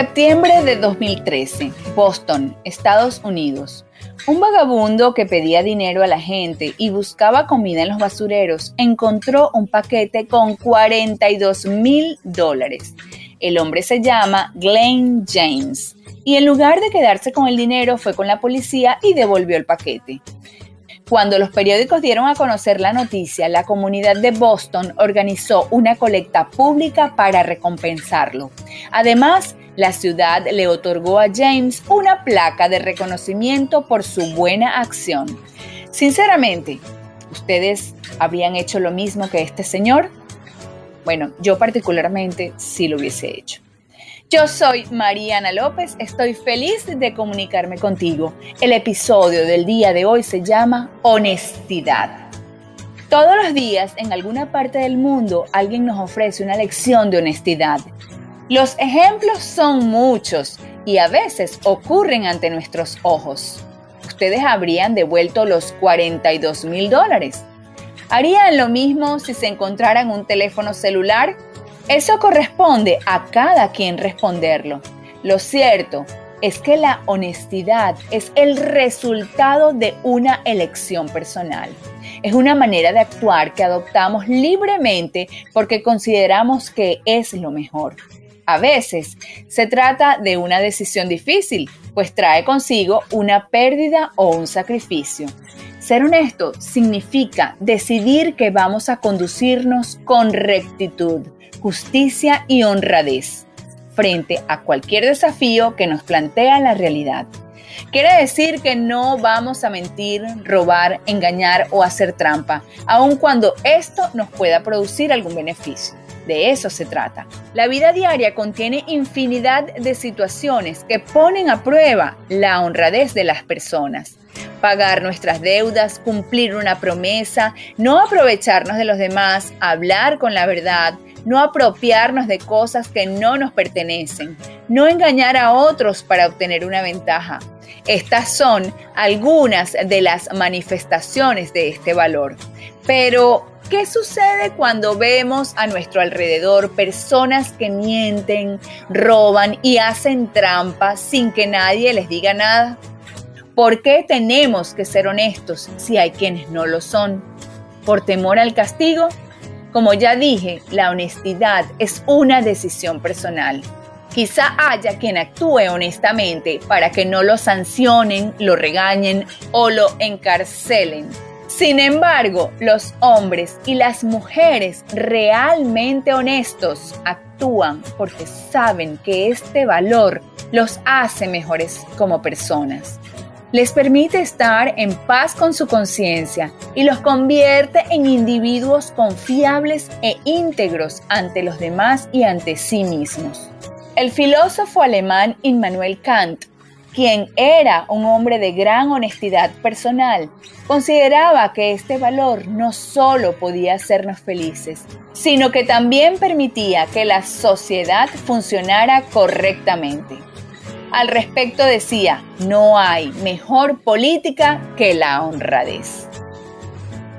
Septiembre de 2013, Boston, Estados Unidos. Un vagabundo que pedía dinero a la gente y buscaba comida en los basureros encontró un paquete con 42 mil dólares. El hombre se llama Glenn James y en lugar de quedarse con el dinero fue con la policía y devolvió el paquete. Cuando los periódicos dieron a conocer la noticia, la comunidad de Boston organizó una colecta pública para recompensarlo. Además, la ciudad le otorgó a James una placa de reconocimiento por su buena acción. Sinceramente, ¿ustedes habrían hecho lo mismo que este señor? Bueno, yo particularmente sí lo hubiese hecho. Yo soy Mariana López, estoy feliz de comunicarme contigo. El episodio del día de hoy se llama Honestidad. Todos los días en alguna parte del mundo alguien nos ofrece una lección de honestidad. Los ejemplos son muchos y a veces ocurren ante nuestros ojos. Ustedes habrían devuelto los 42 mil dólares. ¿Harían lo mismo si se encontraran un teléfono celular eso corresponde a cada quien responderlo. Lo cierto es que la honestidad es el resultado de una elección personal. Es una manera de actuar que adoptamos libremente porque consideramos que es lo mejor. A veces se trata de una decisión difícil, pues trae consigo una pérdida o un sacrificio. Ser honesto significa decidir que vamos a conducirnos con rectitud, justicia y honradez frente a cualquier desafío que nos plantea la realidad. Quiere decir que no vamos a mentir, robar, engañar o hacer trampa, aun cuando esto nos pueda producir algún beneficio. De eso se trata. La vida diaria contiene infinidad de situaciones que ponen a prueba la honradez de las personas. Pagar nuestras deudas, cumplir una promesa, no aprovecharnos de los demás, hablar con la verdad, no apropiarnos de cosas que no nos pertenecen, no engañar a otros para obtener una ventaja. Estas son algunas de las manifestaciones de este valor. Pero, ¿qué sucede cuando vemos a nuestro alrededor personas que mienten, roban y hacen trampas sin que nadie les diga nada? ¿Por qué tenemos que ser honestos si hay quienes no lo son? ¿Por temor al castigo? Como ya dije, la honestidad es una decisión personal. Quizá haya quien actúe honestamente para que no lo sancionen, lo regañen o lo encarcelen. Sin embargo, los hombres y las mujeres realmente honestos actúan porque saben que este valor los hace mejores como personas les permite estar en paz con su conciencia y los convierte en individuos confiables e íntegros ante los demás y ante sí mismos. El filósofo alemán Immanuel Kant, quien era un hombre de gran honestidad personal, consideraba que este valor no solo podía hacernos felices, sino que también permitía que la sociedad funcionara correctamente. Al respecto decía, no hay mejor política que la honradez.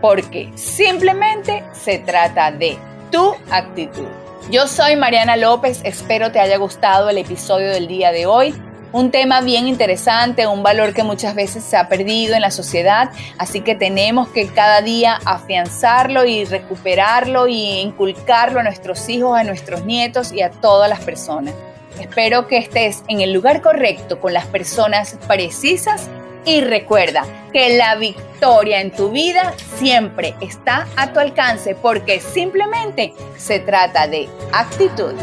Porque simplemente se trata de tu actitud. Yo soy Mariana López, espero te haya gustado el episodio del día de hoy. Un tema bien interesante, un valor que muchas veces se ha perdido en la sociedad, así que tenemos que cada día afianzarlo y recuperarlo y inculcarlo a nuestros hijos, a nuestros nietos y a todas las personas. Espero que estés en el lugar correcto con las personas precisas y recuerda que la victoria en tu vida siempre está a tu alcance porque simplemente se trata de actitud.